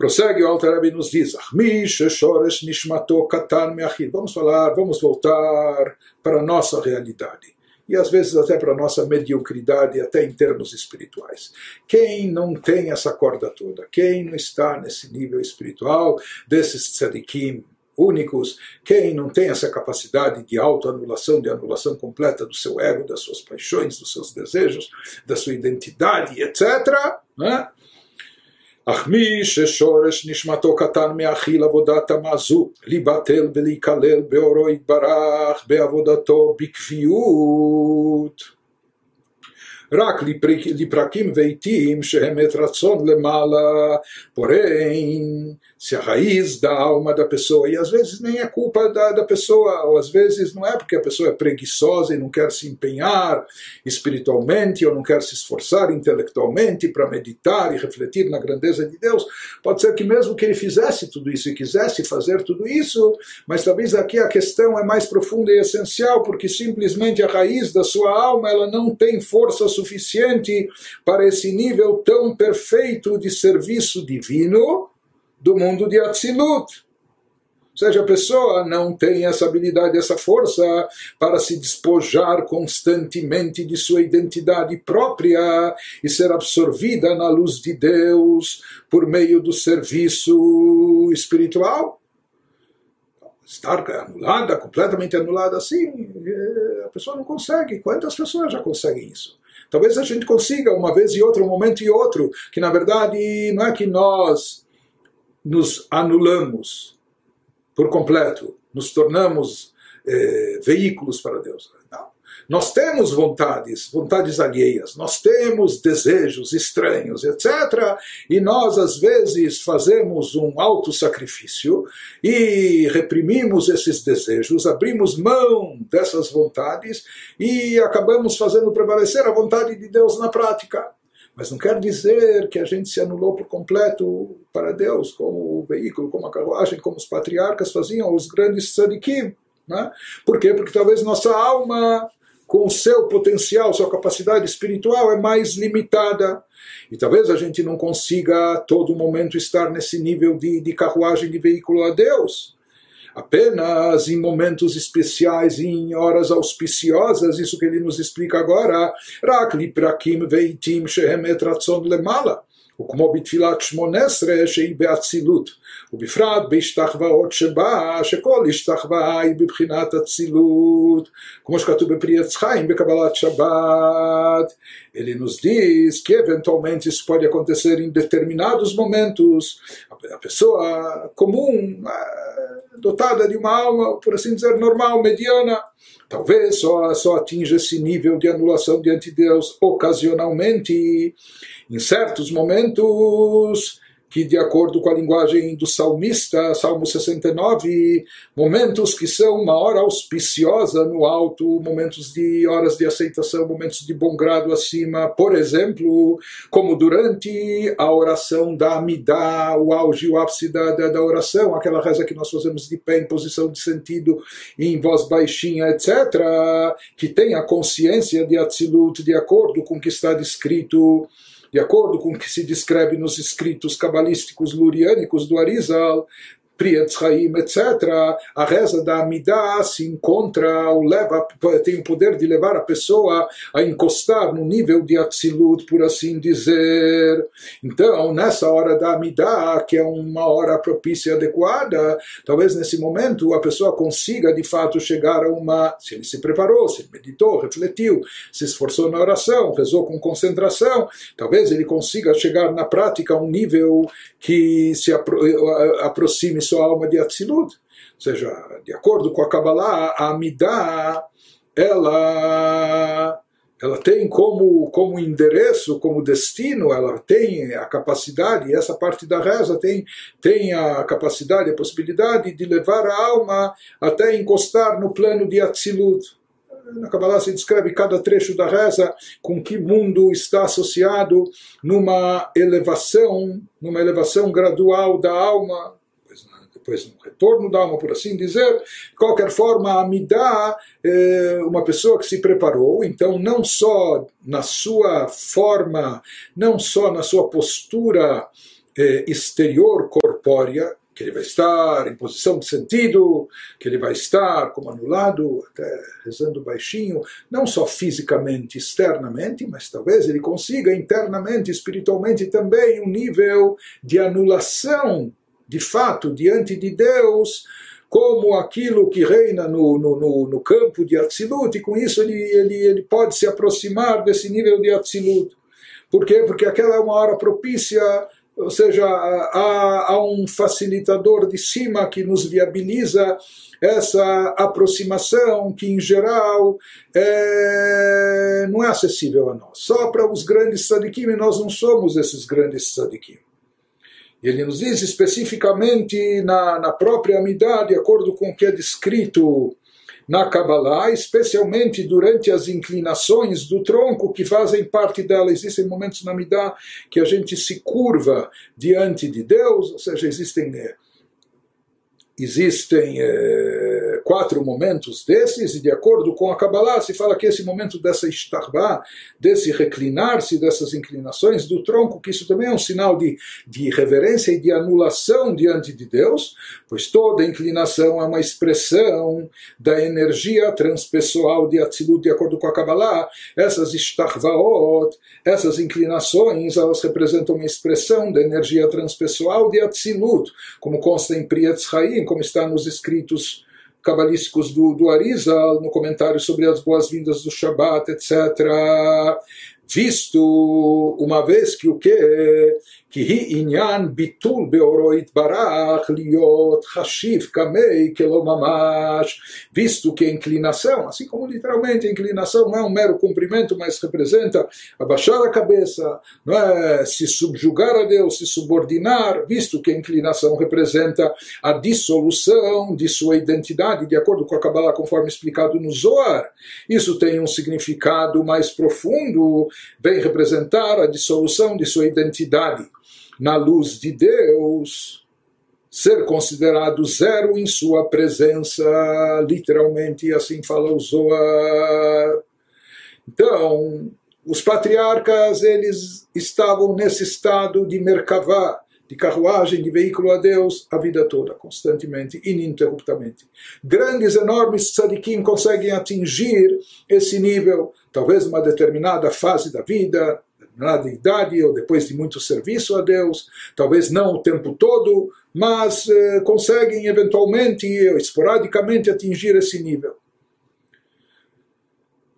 Prossegue o Rebbe nos diz, Vamos falar, vamos voltar para a nossa realidade e às vezes até para a nossa mediocridade, até em termos espirituais. Quem não tem essa corda toda, quem não está nesse nível espiritual desses tzadikim únicos, quem não tem essa capacidade de autoanulação, de anulação completa do seu ego, das suas paixões, dos seus desejos, da sua identidade, etc., né? אך מי ששורש נשמתו קטן מאכיל עבודת המזו, להיבטל ולהיכלל באורו יתברך בעבודתו בקביעות. רק לפרקים ואיטיים שהם את רצון למעלה, porém, se a raiz da alma da pessoa, e às vezes nem é culpa da, da pessoa, ou às vezes não é porque a pessoa é preguiçosa e não quer se empenhar espiritualmente, ou não quer se esforçar intelectualmente para meditar e refletir na grandeza de Deus, pode ser que mesmo que ele fizesse tudo isso e quisesse fazer tudo isso, mas talvez aqui a questão é mais profunda e essencial, porque simplesmente a raiz da sua alma ela não tem força suficiente para esse nível tão perfeito de serviço divino do mundo de Atzilut. Ou seja, a pessoa não tem essa habilidade, essa força para se despojar constantemente de sua identidade própria e ser absorvida na luz de Deus por meio do serviço espiritual. Estar anulada, completamente anulada assim, a pessoa não consegue. Quantas pessoas já conseguem isso? Talvez a gente consiga uma vez e outra, um momento e outro, que na verdade não é que nós nos anulamos por completo, nos tornamos eh, veículos para Deus. Nós temos vontades, vontades alheias, nós temos desejos estranhos, etc. E nós, às vezes, fazemos um alto sacrifício e reprimimos esses desejos, abrimos mão dessas vontades e acabamos fazendo prevalecer a vontade de Deus na prática. Mas não quer dizer que a gente se anulou por completo para Deus, como o veículo, como a carruagem, como os patriarcas faziam, os grandes tzadikim. Né? Por quê? Porque talvez nossa alma com o seu potencial, sua capacidade espiritual é mais limitada. E talvez a gente não consiga a todo momento estar nesse nível de, de carruagem de veículo a Deus. Apenas em momentos especiais, em horas auspiciosas, isso que ele nos explica agora. Rakli prakim veitim shehem etratzon lemala. וכמו בתפילת שמונה עשרה שהיא באצילות, ובפרט בהשתחוואות שבה, שכל השתחוואה היא בבחינת אצילות, כמו שכתוב בפרי עץ חיים בקבלת שבת. Ele nos diz que eventualmente isso pode acontecer em determinados momentos. A pessoa comum, dotada de uma alma, por assim dizer, normal, mediana, talvez só, só atinja esse nível de anulação diante de Deus ocasionalmente em certos momentos que, de acordo com a linguagem do salmista, Salmo 69, momentos que são uma hora auspiciosa no alto, momentos de horas de aceitação, momentos de bom grado acima, por exemplo, como durante a oração da Amidá, o auge, o ápice da, da, da oração, aquela reza que nós fazemos de pé em posição de sentido, em voz baixinha, etc., que tem a consciência de Atzilut, de acordo com o que está descrito de acordo com o que se descreve nos escritos cabalísticos luriânicos do Arizal, Priyat Chaim, etc., a reza da Amidah se encontra, ou leva, tem o poder de levar a pessoa a encostar no nível de Atzilut, por assim dizer. Então, nessa hora da Amidah, que é uma hora propícia adequada, talvez nesse momento a pessoa consiga de fato chegar a uma. Se ele se preparou, se meditou, refletiu, se esforçou na oração, rezou com concentração, talvez ele consiga chegar na prática a um nível que se apro aproxime sua alma de Atzilut. Ou seja, de acordo com a Kabbalah, a Amidah, ela, ela tem como, como endereço, como destino, ela tem a capacidade, e essa parte da reza tem, tem a capacidade, a possibilidade de levar a alma até encostar no plano de Atzilut. Na Kabbalah se descreve cada trecho da reza com que mundo está associado numa elevação, numa elevação gradual da alma, depois um retorno da alma, por assim dizer. De qualquer forma, a Midah é uma pessoa que se preparou, então não só na sua forma, não só na sua postura eh, exterior corpórea, que ele vai estar em posição de sentido, que ele vai estar como anulado, até rezando baixinho, não só fisicamente, externamente, mas talvez ele consiga internamente, espiritualmente também um nível de anulação, de fato, diante de Deus, como aquilo que reina no, no, no, no campo de Atzilut, e com isso ele, ele, ele pode se aproximar desse nível de Atzilut. Por quê? Porque aquela é uma hora propícia ou seja, há, há um facilitador de cima que nos viabiliza essa aproximação que, em geral, é, não é acessível a nós. Só para os grandes tzadikim, e nós não somos esses grandes tzadikim. Ele nos diz especificamente na, na própria Amidah, de acordo com o que é descrito na Kabbalah, especialmente durante as inclinações do tronco que fazem parte dela. Existem momentos na Midah que a gente se curva diante de Deus, ou seja, existem eh, existem é, quatro momentos desses, e de acordo com a Kabbalah, se fala que esse momento dessa istarba, desse reclinar-se, dessas inclinações do tronco, que isso também é um sinal de, de reverência e de anulação diante de Deus, pois toda inclinação é uma expressão da energia transpessoal de Atzilut, de acordo com a Kabbalah. Essas istarvaot, essas inclinações, elas representam uma expressão da energia transpessoal de Atzilut, como consta em Priyatz Chaim, como está nos escritos cabalísticos do, do Arizal, no comentário sobre as boas-vindas do Shabat, etc. Visto uma vez que o que כי היא עניין ביטול באורו יתברך להיות חשיב כמי כלא ממש, visto que a inclinação, assim como literalmente a inclinação não é um mero cumprimento, mas representa abaixar a cabeça, não é se subjugar a Deus, se subordinar, visto que a inclinação representa a dissolução de sua identidade, de acordo com a Kabbalah, conforme explicado no Zohar. Isso tem um significado mais profundo, vem representar a dissolução de sua identidade na luz de Deus, ser considerado zero em sua presença, literalmente assim fala o Zohar. Então, os patriarcas, eles estavam nesse estado de merkavá, de carruagem, de veículo a Deus, a vida toda, constantemente, ininterruptamente. Grandes, enormes tzadikim conseguem atingir esse nível, talvez numa determinada fase da vida, determinada idade ou depois de muito serviço a Deus, talvez não o tempo todo, mas eh, conseguem eventualmente, esporadicamente, atingir esse nível.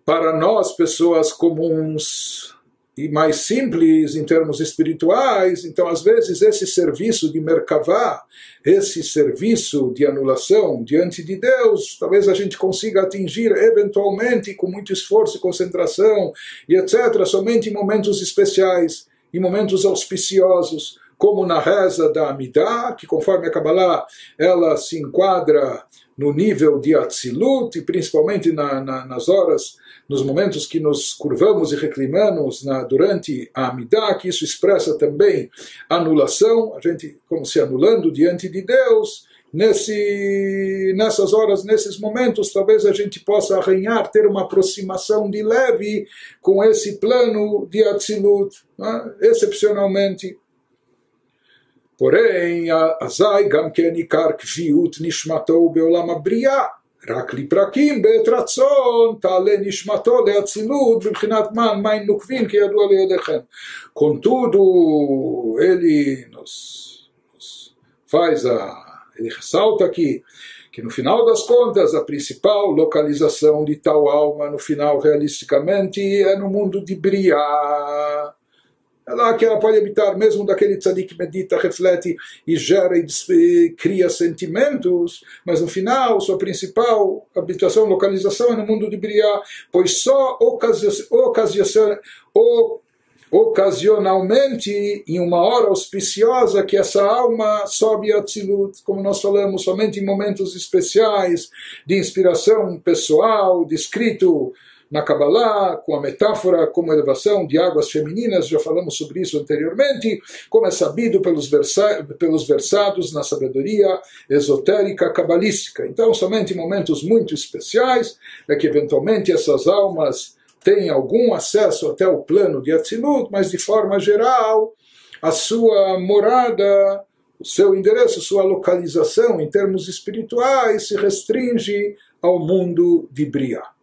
Para nós, pessoas comuns, e mais simples em termos espirituais. Então, às vezes, esse serviço de Merkavá, esse serviço de anulação diante de Deus, talvez a gente consiga atingir eventualmente com muito esforço e concentração e etc., somente em momentos especiais, em momentos auspiciosos, como na reza da Amidah, que conforme a Kabbalah ela se enquadra no nível de Atzilut, e principalmente na, na, nas horas nos momentos que nos curvamos e reclinamos na, durante a Amidah, que isso expressa também anulação, a gente como se anulando diante de Deus, nesse, nessas horas, nesses momentos, talvez a gente possa arranhar, ter uma aproximação de leve com esse plano de Atzilut, né? excepcionalmente Porém, azai gam ken ikar kviut nishmatou beolam abriah, רק לפרקים בעת רצון תעלה נשמתו לאצילות בבחינת מן מים נוקבים כידוע לידיכם. Contudo, ele nos, nos faz a. ele ressalta aqui que no final das contas a principal localização de tal alma no final realisticamente é no mundo de Briah é lá que ela pode habitar, mesmo daquele tzadik medita, reflete e gera e cria sentimentos, mas no final, sua principal habitação, localização é no mundo de Briá, pois só ocasionalmente, em uma hora auspiciosa, que essa alma sobe a Tzilut, como nós falamos, somente em momentos especiais de inspiração pessoal, de escrito na Kabbalah, com a metáfora como elevação de águas femininas, já falamos sobre isso anteriormente, como é sabido pelos, versa pelos versados na sabedoria esotérica cabalística. Então, somente em momentos muito especiais é que eventualmente essas almas têm algum acesso até o plano de Atzilut, mas de forma geral, a sua morada, o seu endereço, sua localização em termos espirituais se restringe ao mundo de Briah.